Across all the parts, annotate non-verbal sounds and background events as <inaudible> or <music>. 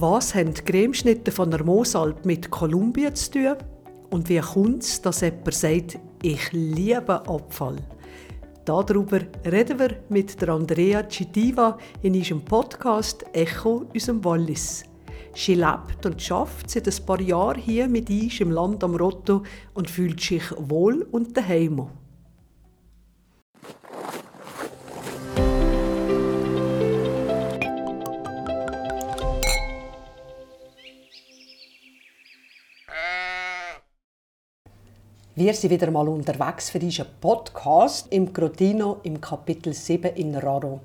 Was haben die Cremeschnitte von der Moosalp mit Kolumbien zu tun? Und wie kommt es, dass jemand sagt, ich liebe Abfall? Darüber reden wir mit der Andrea Citiva in ihrem Podcast Echo unserem Wallis. Sie lebt und schafft seit ein paar Jahren hier mit uns im Land am Rotto und fühlt sich wohl und daheim. Wir sind wieder mal unterwegs für diesen Podcast im Grotino im Kapitel 7 in Raro.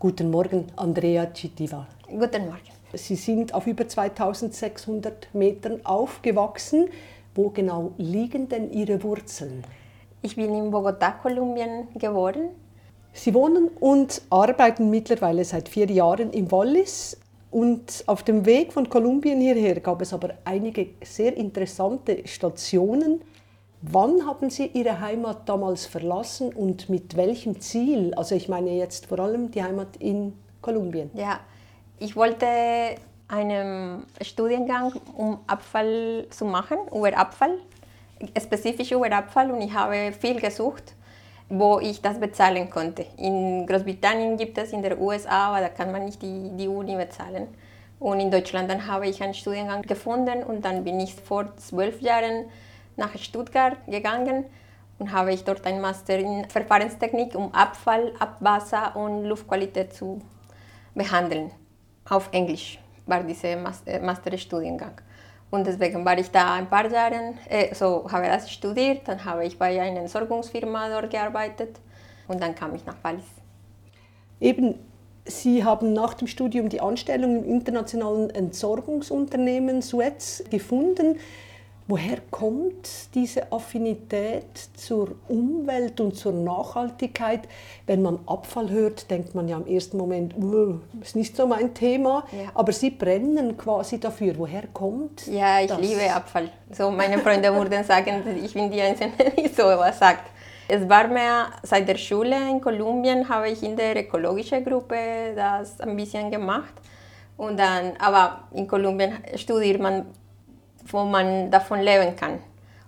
Guten Morgen, Andrea Citiva. Guten Morgen. Sie sind auf über 2600 Metern aufgewachsen. Wo genau liegen denn Ihre Wurzeln? Ich bin in Bogotá, Kolumbien geboren. Sie wohnen und arbeiten mittlerweile seit vier Jahren im Wallis. Und auf dem Weg von Kolumbien hierher gab es aber einige sehr interessante Stationen. Wann haben Sie Ihre Heimat damals verlassen und mit welchem Ziel? Also ich meine jetzt vor allem die Heimat in Kolumbien. Ja, ich wollte einen Studiengang, um Abfall zu machen, über Abfall, spezifisch über Abfall und ich habe viel gesucht, wo ich das bezahlen konnte. In Großbritannien gibt es, in der USA, aber da kann man nicht die, die Uni bezahlen. Und in Deutschland dann habe ich einen Studiengang gefunden und dann bin ich vor zwölf Jahren nach Stuttgart gegangen und habe ich dort einen Master in Verfahrenstechnik, um Abfall, Abwasser und Luftqualität zu behandeln. Auf Englisch war dieser äh, Masterstudiengang. Und deswegen war ich da ein paar Jahre, äh, so habe das studiert, dann habe ich bei einer Entsorgungsfirma dort gearbeitet und dann kam ich nach Wallis. Eben, Sie haben nach dem Studium die Anstellung im internationalen Entsorgungsunternehmen Suez gefunden. Woher kommt diese Affinität zur Umwelt und zur Nachhaltigkeit? Wenn man Abfall hört, denkt man ja im ersten Moment, das ist nicht so mein Thema, ja. aber Sie brennen quasi dafür. Woher kommt Ja, ich das? liebe Abfall. So meine Freunde würden sagen, ich bin die Einzige, <laughs> die so was sagt. Es war mehr seit der Schule in Kolumbien, habe ich in der ökologischen Gruppe das ein bisschen gemacht. Und dann, aber in Kolumbien studiert man wo man davon leben kann.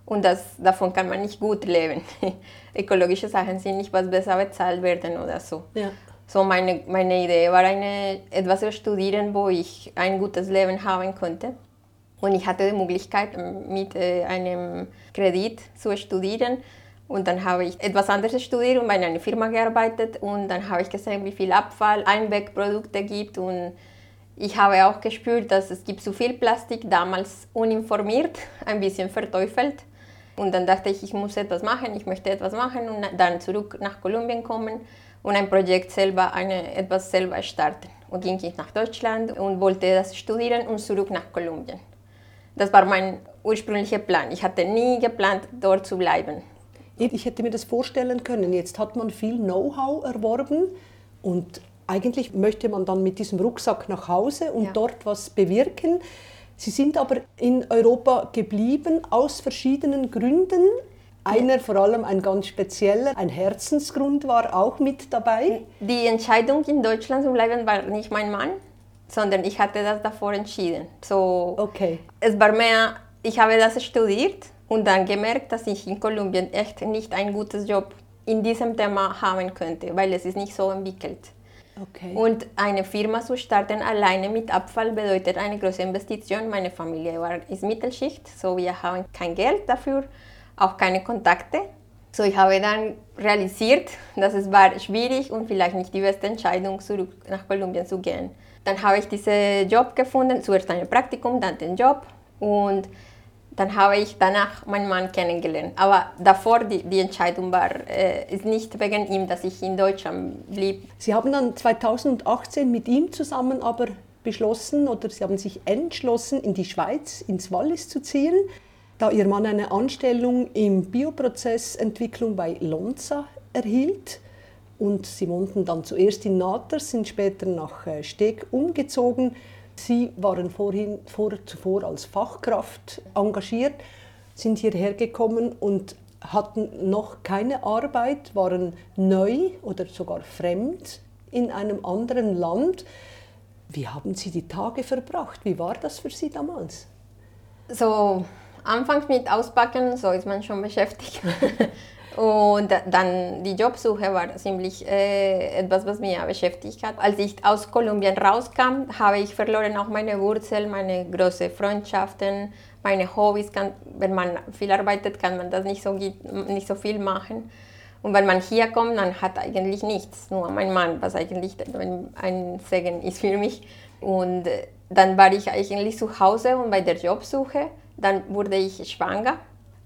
Und das, davon kann man nicht gut leben. <laughs> Ökologische Sachen sind nicht, was besser bezahlt werden oder so. Ja. So meine, meine Idee war, eine, etwas zu studieren, wo ich ein gutes Leben haben konnte. Und ich hatte die Möglichkeit, mit äh, einem Kredit zu studieren. Und dann habe ich etwas anderes studiert und bei einer Firma gearbeitet. Und dann habe ich gesehen, wie viel Abfall, Einwegprodukte gibt und ich habe auch gespürt, dass es gibt zu viel Plastik, damals uninformiert, ein bisschen verteufelt. Und dann dachte ich, ich muss etwas machen, ich möchte etwas machen und dann zurück nach Kolumbien kommen und ein Projekt selber, eine, etwas selber starten. Und ging ich nach Deutschland und wollte das studieren und zurück nach Kolumbien. Das war mein ursprünglicher Plan. Ich hatte nie geplant, dort zu bleiben. Ich hätte mir das vorstellen können. Jetzt hat man viel Know-how erworben und eigentlich möchte man dann mit diesem Rucksack nach Hause und ja. dort was bewirken. Sie sind aber in Europa geblieben aus verschiedenen Gründen. Einer vor allem ein ganz spezieller, ein Herzensgrund war auch mit dabei. Die Entscheidung in Deutschland zu bleiben war nicht mein Mann, sondern ich hatte das davor entschieden. So, okay. Es war mehr, ich habe das studiert und dann gemerkt, dass ich in Kolumbien echt nicht ein gutes Job in diesem Thema haben könnte, weil es ist nicht so entwickelt. Okay. Und eine Firma zu starten alleine mit Abfall bedeutet eine große Investition. Meine Familie war, ist Mittelschicht, so wir haben kein Geld dafür, auch keine Kontakte. So ich habe dann realisiert, dass es war schwierig und vielleicht nicht die beste Entscheidung, zurück nach Kolumbien zu gehen. Dann habe ich diesen Job gefunden, zuerst ein Praktikum, dann den Job und dann habe ich danach meinen Mann kennengelernt. Aber davor, die, die Entscheidung war, äh, ist nicht wegen ihm, dass ich in Deutschland blieb. Sie haben dann 2018 mit ihm zusammen aber beschlossen oder Sie haben sich entschlossen, in die Schweiz, ins Wallis zu ziehen, da Ihr Mann eine Anstellung im Bioprozessentwicklung bei Lonza erhielt. Und Sie wohnten dann zuerst in Naters, sind später nach äh, Steg umgezogen. Sie waren vorhin, vor, zuvor als Fachkraft engagiert, sind hierher gekommen und hatten noch keine Arbeit, waren neu oder sogar fremd in einem anderen Land. Wie haben Sie die Tage verbracht? Wie war das für Sie damals? So, anfangs mit Auspacken, so ist man schon beschäftigt. <laughs> Und dann die Jobsuche war ziemlich äh, etwas, was mich beschäftigt hat. Als ich aus Kolumbien rauskam, habe ich verloren auch meine Wurzeln, meine großen Freundschaften, meine Hobbys. Kann, wenn man viel arbeitet, kann man das nicht so, nicht so viel machen. Und wenn man hier kommt, dann hat eigentlich nichts, nur mein Mann, was eigentlich ein Segen ist für mich. Und dann war ich eigentlich zu Hause und bei der Jobsuche, dann wurde ich schwanger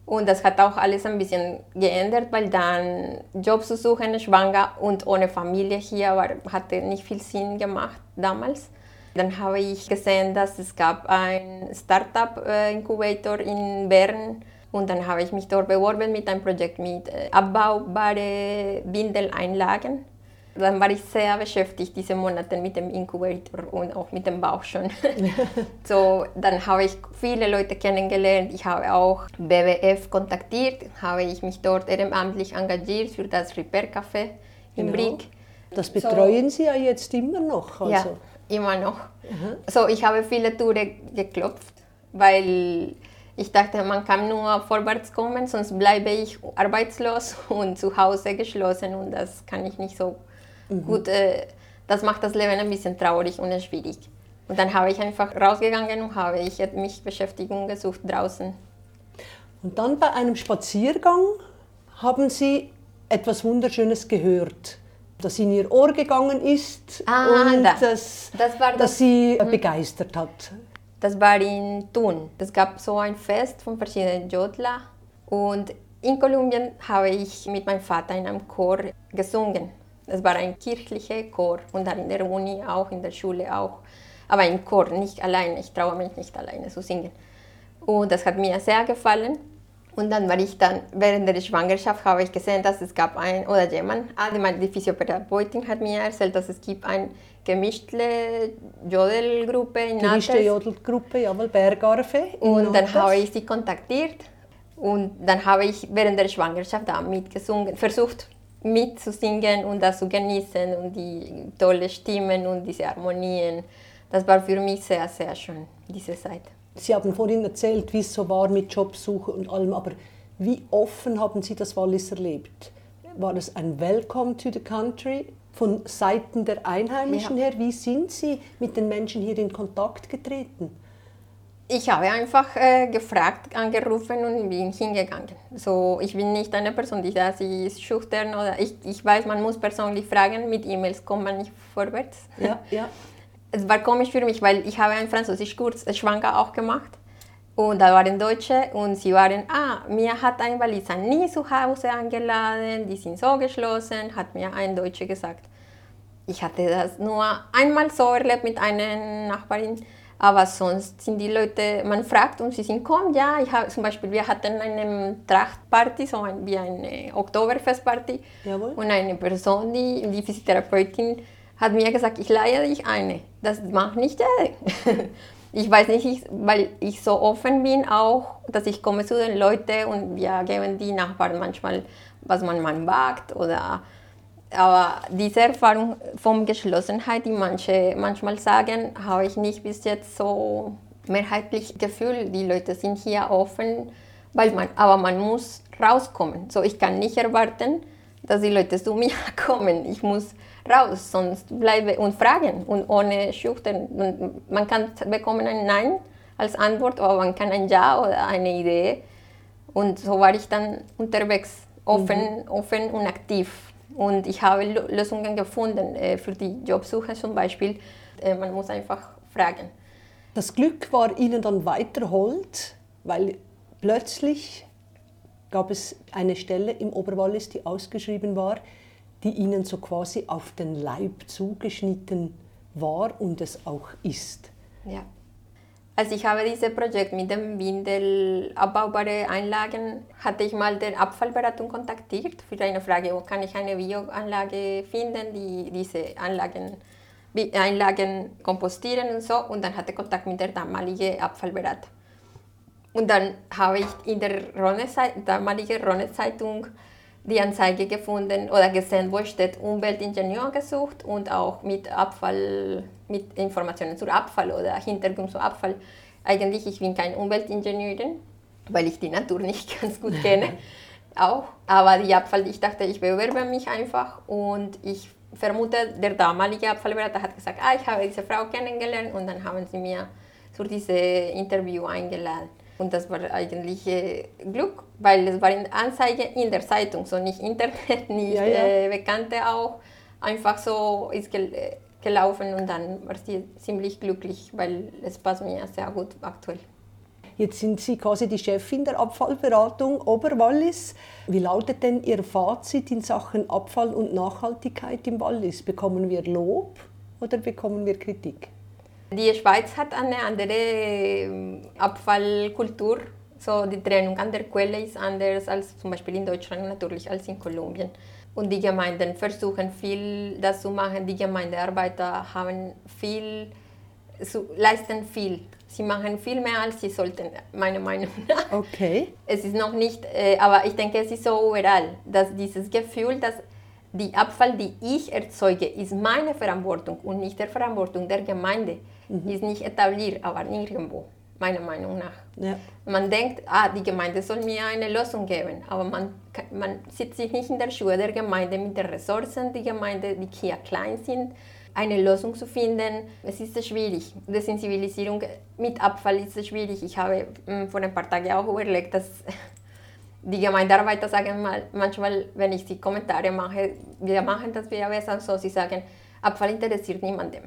und das hat auch alles ein bisschen geändert, weil dann Job zu suchen, schwanger und ohne Familie hier war, hatte nicht viel Sinn gemacht damals. Dann habe ich gesehen, dass es gab ein Startup-Inkubator in Bern und dann habe ich mich dort beworben mit einem Projekt mit äh, abbaubare Windeleinlagen. Dann war ich sehr beschäftigt diese Monate mit dem Inkubator und auch mit dem Bauch schon. <laughs> so, dann habe ich viele Leute kennengelernt. Ich habe auch BWF kontaktiert, habe ich mich dort ehrenamtlich engagiert für das Repair Café in genau. Brieg. Das betreuen so, Sie ja jetzt immer noch. Also. Ja, immer noch. Mhm. So, ich habe viele Touren geklopft, weil ich dachte, man kann nur vorwärts kommen, sonst bleibe ich arbeitslos <laughs> und zu Hause geschlossen und das kann ich nicht so Mhm. Gut, äh, das macht das Leben ein bisschen traurig und schwierig. Und dann habe ich einfach rausgegangen und habe ich mich Beschäftigung gesucht draußen. Und dann bei einem Spaziergang haben Sie etwas Wunderschönes gehört, das in Ihr Ohr gegangen ist ah, und da. das, das, das, das Sie mhm. begeistert hat. Das war in Thun. Es gab so ein Fest von verschiedenen Jodler und in Kolumbien habe ich mit meinem Vater in einem Chor gesungen. Es war ein kirchlicher Chor und dann in der Uni auch, in der Schule auch. Aber ein Chor, nicht alleine. Ich traue mich nicht alleine zu singen. Und das hat mir sehr gefallen. Und dann war ich dann, während der Schwangerschaft habe ich gesehen, dass es gab ein, oder jemand, ah, die Physiotherapeutin hat mir erzählt, dass es gibt eine gemischte Jodelgruppe in Gemischte Jodelgruppe, jawohl, Bergarfe. Und dann habe ich sie kontaktiert und dann habe ich während der Schwangerschaft da mitgesungen, versucht mitzusingen und das zu genießen und die tolle Stimmen und diese Harmonien. Das war für mich sehr, sehr schön, diese Zeit. Sie haben vorhin erzählt, wie es so war mit Jobsuche und allem, aber wie offen haben Sie das Wallis erlebt? War das ein Welcome to the country von Seiten der Einheimischen ja. her? Wie sind Sie mit den Menschen hier in Kontakt getreten? Ich habe einfach äh, gefragt, angerufen und bin hingegangen. So, ich bin nicht eine Person, die da sie ist schüchtern oder ich, ich weiß, man muss persönlich fragen, mit E-Mails kommt man nicht vorwärts. Ja, ja. Es war komisch für mich, weil ich habe einen Französischkurs äh, schwanger auch gemacht und da waren Deutsche und sie waren, ah, mir hat ein Waliser nie zu Hause eingeladen, die sind so geschlossen, hat mir ein Deutscher gesagt. Ich hatte das nur einmal so erlebt mit einer Nachbarin, aber sonst sind die Leute, man fragt und sie sind, komm, ja, ich habe zum Beispiel, wir hatten eine Trachtparty, so ein, wie eine Oktoberfestparty. Jawohl. Und eine Person, die, die Physiotherapeutin, hat mir gesagt, ich leihe dich eine. Das macht nicht jeder. <laughs> ich weiß nicht, ich, weil ich so offen bin auch, dass ich komme zu den Leuten und wir geben die Nachbarn manchmal, was man, man wagt oder aber diese Erfahrung von Geschlossenheit, die manche manchmal sagen, habe ich nicht bis jetzt so mehrheitlich gefühlt. Die Leute sind hier offen, weil man, aber man muss rauskommen. So, ich kann nicht erwarten, dass die Leute zu mir <laughs> kommen. Ich muss raus, sonst bleibe und fragen und ohne schüchtern. Man kann bekommen ein Nein als Antwort, aber man kann ein Ja oder eine Idee. Und so war ich dann unterwegs, offen, mhm. offen und aktiv. Und ich habe Lösungen gefunden äh, für die Jobsuche zum Beispiel. Äh, man muss einfach fragen. Das Glück war Ihnen dann weiterholt, weil plötzlich gab es eine Stelle im Oberwallis, die ausgeschrieben war, die Ihnen so quasi auf den Leib zugeschnitten war und es auch ist. Ja. Als ich habe dieses Projekt mit dem Windel abbaubare Einlagen, hatte ich mal der Abfallberatung kontaktiert für eine Frage, wo kann ich eine Bioanlage finden, die diese Anlagen, Einlagen kompostieren und so. Und dann hatte ich Kontakt mit der damaligen Abfallberater. Und dann habe ich in der Rhone damaligen Rhone-Zeitung die Anzeige gefunden oder gesehen, wo steht Umweltingenieur gesucht und auch mit Abfall, mit Informationen zu Abfall oder Hintergrund zu Abfall. Eigentlich, ich bin keine Umweltingenieurin, weil ich die Natur <laughs> nicht ganz gut kenne. <laughs> auch. Aber die Abfall, ich dachte, ich bewerbe mich einfach und ich vermute, der damalige Abfallberater hat gesagt, ah, ich habe diese Frau kennengelernt und dann haben sie mir zu diesem Interview eingeladen. Und das war eigentlich äh, Glück, weil es war eine Anzeige in der Zeitung, so nicht Internet, <laughs> nicht ja, ja. Äh, Bekannte auch. Einfach so ist gel äh, gelaufen und dann war sie ziemlich glücklich, weil es passt mir sehr gut aktuell. Jetzt sind Sie quasi die Chefin der Abfallberatung Oberwallis. Wie lautet denn Ihr Fazit in Sachen Abfall und Nachhaltigkeit im Wallis? Bekommen wir Lob oder bekommen wir Kritik? Die Schweiz hat eine andere ähm, Abfallkultur. So die Trennung an der Quelle ist anders als zum Beispiel in Deutschland natürlich als in Kolumbien. Und die Gemeinden versuchen viel das zu machen. Die Gemeindearbeiter haben viel, leisten viel. Sie machen viel mehr, als sie sollten, meiner Meinung nach. Okay. Es ist noch nicht, äh, aber ich denke, es ist so überall, dass dieses Gefühl, dass die Abfall, die ich erzeuge, ist meine Verantwortung und nicht der Verantwortung der Gemeinde mhm. ist nicht etabliert, aber nirgendwo, meiner Meinung nach. Ja. Man denkt, ah, die Gemeinde soll mir eine Lösung geben, aber man, man sitzt sich nicht in der Schuhe der Gemeinde mit den Ressourcen, die Gemeinde, die hier klein sind, eine Lösung zu finden. Es ist schwierig. Die Sensibilisierung mit Abfall ist schwierig. Ich habe hm, vor ein paar Tagen auch überlegt, dass <laughs> die Gemeindearbeiter sagen mal, manchmal, wenn ich die Kommentare mache, wir machen das wieder besser, so sie sagen, Abfall interessiert niemandem.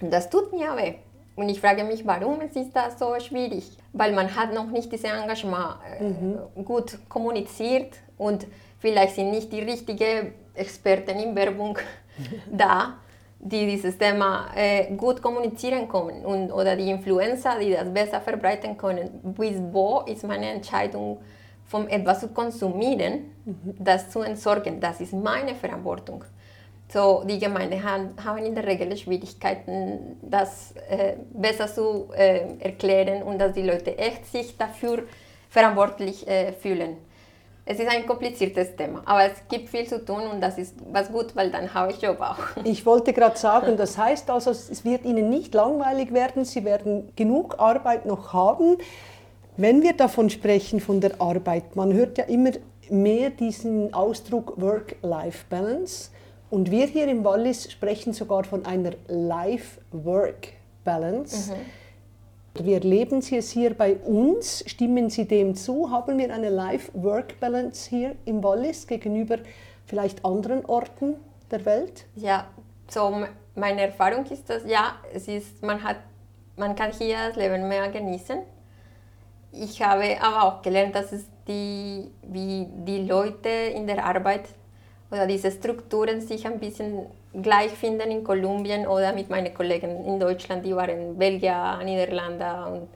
Das tut mir weh. Und ich frage mich, warum ist das so schwierig? Weil man hat noch nicht dieses Engagement äh, mhm. gut kommuniziert und vielleicht sind nicht die richtigen Experten in Werbung <laughs> da, die dieses Thema äh, gut kommunizieren können und, oder die Influencer, die das besser verbreiten können. Bis wo ist meine Entscheidung, von etwas zu konsumieren, mhm. das zu entsorgen? Das ist meine Verantwortung. So, die Gemeinden haben, in der Regel Schwierigkeiten, das äh, besser zu äh, erklären und dass die Leute echt sich dafür verantwortlich äh, fühlen. Es ist ein kompliziertes Thema, aber es gibt viel zu tun und das ist was gut, weil dann habe ich Job auch. <laughs> Ich wollte gerade sagen, das heißt also, es wird Ihnen nicht langweilig werden, Sie werden genug Arbeit noch haben. Wenn wir davon sprechen, von der Arbeit, man hört ja immer mehr diesen Ausdruck Work-Life-Balance. Und wir hier im Wallis sprechen sogar von einer Life-Work-Balance. Mhm. Wie erleben Sie es hier bei uns? Stimmen Sie dem zu? Haben wir eine Life-Work-Balance hier im Wallis gegenüber vielleicht anderen Orten der Welt? Ja, so meine Erfahrung ist, dass ja, es ist, man, hat, man kann hier das Leben mehr genießen. Ich habe aber auch gelernt, dass es die, wie die Leute in der Arbeit oder diese Strukturen sich ein bisschen gleich finden in Kolumbien oder mit meinen Kollegen in Deutschland, die waren Belgier, Niederlande und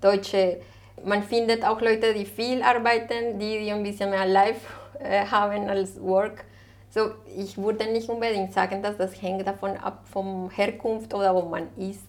Deutsche. Man findet auch Leute, die viel arbeiten, die, die ein bisschen mehr Life äh, haben als Work. So, ich würde nicht unbedingt sagen, dass das hängt davon ab, vom Herkunft oder wo man ist.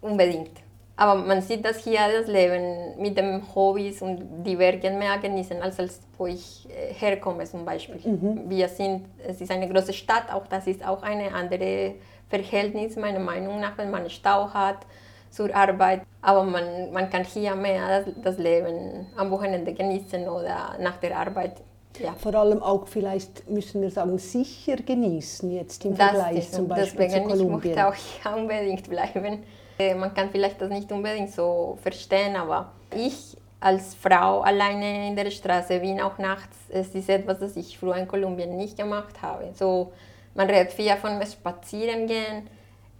Unbedingt. Aber man sieht, dass hier das Leben mit den Hobbys und die Werke mehr genießen, als, als wo ich äh, herkomme zum Beispiel. Mhm. Wir sind, es ist eine große Stadt, auch das ist auch eine andere Verhältnis meiner Meinung nach, wenn man Stau hat zur Arbeit. Aber man, man kann hier mehr das, Leben am Wochenende genießen oder nach der Arbeit. Ja. Vor allem auch vielleicht, müssen wir sagen, sicher genießen jetzt im das Vergleich ist, zum Beispiel deswegen zu Kolumbien. Ich möchte auch hier unbedingt bleiben. Äh, man kann vielleicht das nicht unbedingt so verstehen, aber ich als Frau alleine in der Straße bin auch nachts, es ist etwas, das ich früher in Kolumbien nicht gemacht habe. So, man redet viel von spazieren gehen,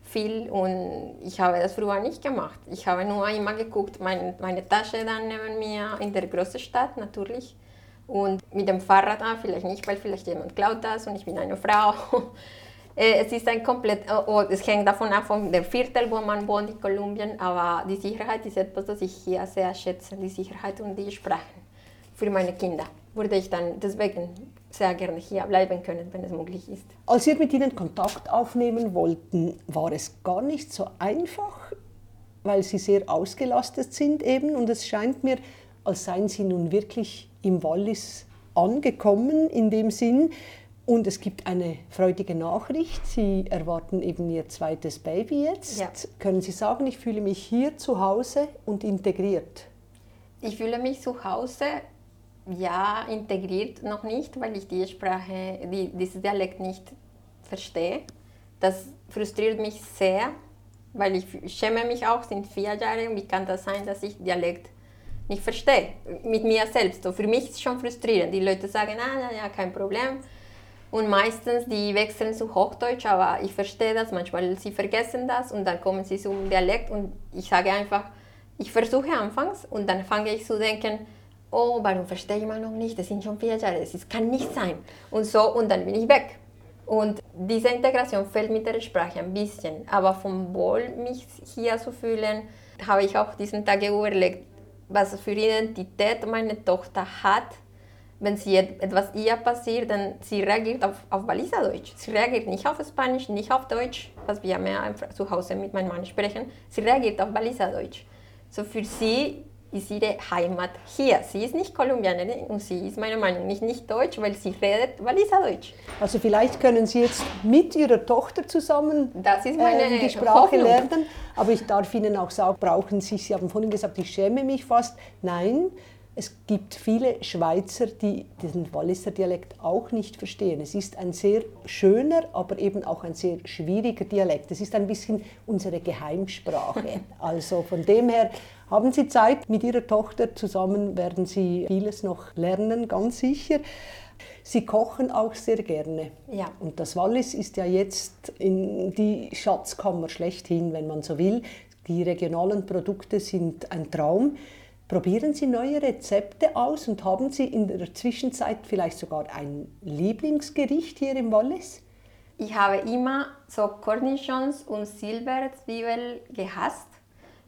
viel und ich habe das früher nicht gemacht. Ich habe nur immer geguckt, meine, meine Tasche dann neben mir in der großen Stadt natürlich und mit dem Fahrrad, ah, vielleicht nicht, weil vielleicht jemand klaut das und ich bin eine Frau. <laughs> Äh, es ist ein komplett, oh, es hängt davon ab, von dem Viertel, wo man wohnt in Kolumbien, aber die Sicherheit ist etwas, das ich hier sehr schätze, die Sicherheit und die Sprachen für meine Kinder. Würde ich dann deswegen sehr gerne hier bleiben können, wenn es möglich ist. Als wir mit Ihnen Kontakt aufnehmen wollten, war es gar nicht so einfach, weil Sie sehr ausgelastet sind eben und es scheint mir, als seien Sie nun wirklich im Wallis angekommen in dem Sinn. Und es gibt eine freudige Nachricht. Sie erwarten eben Ihr zweites Baby jetzt. Ja. Können Sie sagen, ich fühle mich hier zu Hause und integriert? Ich fühle mich zu Hause, ja, integriert noch nicht, weil ich die Sprache, die, dieses Dialekt nicht verstehe. Das frustriert mich sehr, weil ich schäme mich auch, sind vier Jahre, wie kann das sein, dass ich Dialekt nicht verstehe, mit mir selbst. So, für mich ist es schon frustrierend. Die Leute sagen, ah, ja, kein Problem, und meistens, die wechseln zu Hochdeutsch, aber ich verstehe das manchmal. Sie vergessen das und dann kommen sie zum Dialekt und ich sage einfach, ich versuche anfangs und dann fange ich zu denken, oh, warum verstehe ich mal noch nicht? Das sind schon vier Jahre, das kann nicht sein. Und so, und dann bin ich weg. Und diese Integration fällt mit der Sprache ein bisschen. Aber vom Wohl, mich hier zu fühlen, habe ich auch diesen Tag überlegt, was für Identität meine Tochter hat wenn sie etwas ihr passiert, dann sie reagiert auf, auf Waliserdeutsch. Sie reagiert nicht auf Spanisch, nicht auf Deutsch, was wir mehr zu Hause mit meinem Mann sprechen. Sie reagiert auf Waliserdeutsch. So für sie ist ihre Heimat hier. Sie ist nicht Kolumbianerin und sie ist meiner Meinung nach nicht Deutsch, weil sie redet Waliserdeutsch. Also vielleicht können Sie jetzt mit Ihrer Tochter zusammen das ist meine äh, die Sprache Hoffnung. lernen. Aber ich darf Ihnen auch sagen, brauchen Sie, Sie haben vorhin gesagt, ich schäme mich fast. Nein, es gibt viele Schweizer, die diesen Walliser Dialekt auch nicht verstehen. Es ist ein sehr schöner, aber eben auch ein sehr schwieriger Dialekt. Es ist ein bisschen unsere Geheimsprache. <laughs> Also von dem her haben Sie Zeit mit Ihrer Tochter zusammen, werden Sie vieles noch lernen, ganz sicher. Sie kochen auch sehr gerne. Ja. Und das Wallis ist ja jetzt in die Schatzkammer schlechthin, wenn man so will. Die regionalen Produkte sind ein Traum. Probieren Sie neue Rezepte aus und haben Sie in der Zwischenzeit vielleicht sogar ein Lieblingsgericht hier im Wallis? Ich habe immer so Cornichons und Silberzwiebel gehasst,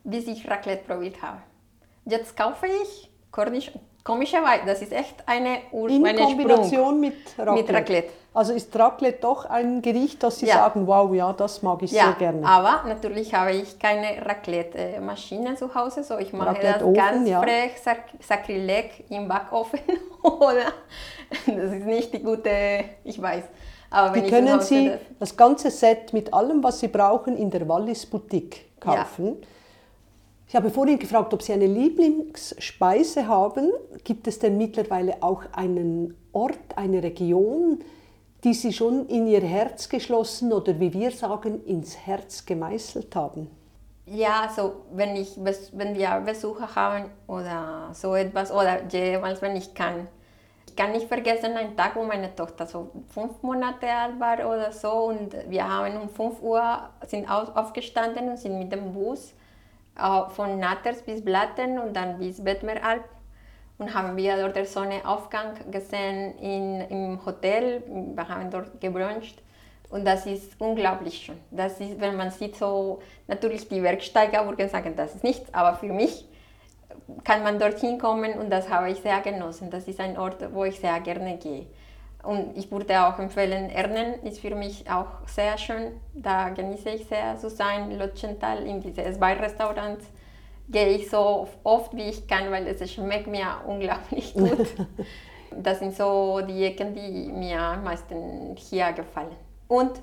bis ich Raclette probiert habe. Jetzt kaufe ich Cornichons Komischerweise, das ist echt eine Ur In eine Kombination mit Raclette. mit Raclette. Also ist Raclette doch ein Gericht, das Sie ja. sagen, wow, ja, das mag ich ja, sehr gerne. aber natürlich habe ich keine Raclette-Maschine zu Hause, so ich mache das ganz ja. frech, Sakrileg im Backofen <laughs> oder das ist nicht die gute, ich weiß. Aber wenn Wie können Sie das, das ganze Set mit allem, was Sie brauchen, in der Wallis Boutique kaufen? Ja. Ich habe vorhin gefragt, ob Sie eine Lieblingsspeise haben. Gibt es denn mittlerweile auch einen Ort, eine Region, die Sie schon in Ihr Herz geschlossen oder wie wir sagen, ins Herz gemeißelt haben? Ja, also wenn, ich, wenn wir Besucher haben oder so etwas oder jeweils, wenn ich kann. Ich kann nicht vergessen einen Tag, wo meine Tochter so fünf Monate alt war oder so und wir haben um 5 Uhr sind aufgestanden und sind mit dem Bus von Natters bis Blatten und dann bis Bettmeralp und haben wir dort den Sonnenaufgang gesehen in, im Hotel. Wir haben dort gebruncht und das ist unglaublich schön. Das ist, wenn man sieht, so natürlich die Bergsteiger würden sagen, das ist nichts, aber für mich kann man dorthin kommen und das habe ich sehr genossen. Das ist ein Ort, wo ich sehr gerne gehe. Und ich würde auch empfehlen, Ernen ist für mich auch sehr schön. Da genieße ich sehr zu sein. Lotschenthal in diese zwei Restaurants gehe ich so oft wie ich kann, weil es schmeckt mir unglaublich gut. <laughs> das sind so die Ecken, die mir am meisten hier gefallen. Und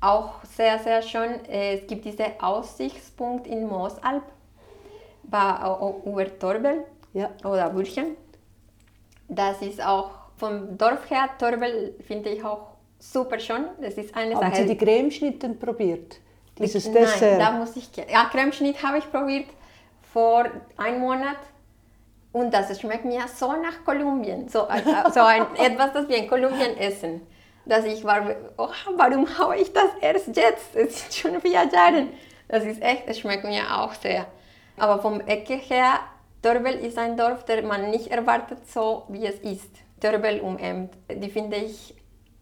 auch sehr, sehr schön, es gibt diesen Aussichtspunkt in Moosalp über Torbel ja. oder Bürchen. Das ist auch vom Dorf her, Torbel finde ich auch super schön. Das ist eine Haben Sache. Sie die Cremeschnitten probiert? Dieses Nein, Dessert? da muss ich... Ja, Cremeschnitt habe ich probiert vor einem Monat. Und das schmeckt mir so nach Kolumbien. So, äh, so ein, <laughs> etwas, das wir in Kolumbien essen. Dass ich war, oh, warum habe ich das erst jetzt? Es sind schon vier Jahre. Das ist echt, es schmeckt mir auch sehr. Aber vom Ecke her, Torbel ist ein Dorf, der man nicht erwartet, so wie es ist. Törbel umämt, die finde ich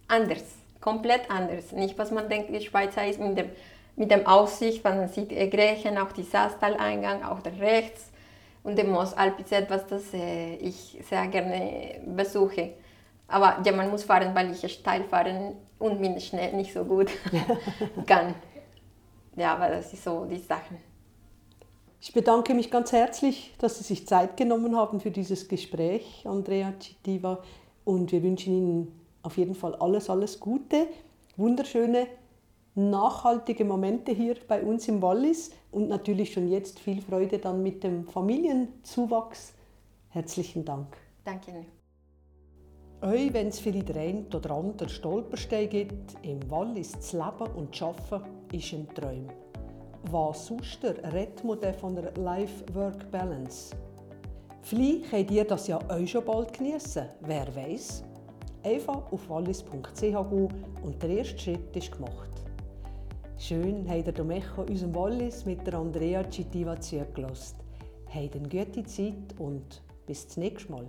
anders, komplett anders. Nicht, was man denkt, die Schweizer ist mit dem, mit dem Aussicht, man sieht äh, Griechen, auch die Saastal-Eingang, auch der rechts. Und der Moosalp ist etwas, das äh, ich sehr gerne besuche. Aber ja, man muss fahren, weil ich steil fahren und bin schnell nicht so gut <laughs> kann. Ja, aber das ist so die Sachen. Ich bedanke mich ganz herzlich, dass Sie sich Zeit genommen haben für dieses Gespräch, Andrea Citiva. und wir wünschen Ihnen auf jeden Fall alles, alles Gute, wunderschöne, nachhaltige Momente hier bei uns im Wallis und natürlich schon jetzt viel Freude dann mit dem Familienzuwachs. Herzlichen Dank. Danke. Euch, wenn es vielleicht eine oder andere Stolperstein gibt, im Wallis zu leben und zu arbeiten, ist ein Traum. Was sonst redet man von der Life-Work-Balance? Vielleicht könnt ihr das ja euch schon bald genießen. Wer weiß? Einfach auf wallis.ch gehen und der erste Schritt ist gemacht. Schön habt ihr dem Echo unserem Wallis mit der Andrea Citiva zugelassen. Habt eine gute Zeit und bis zum nächsten Mal.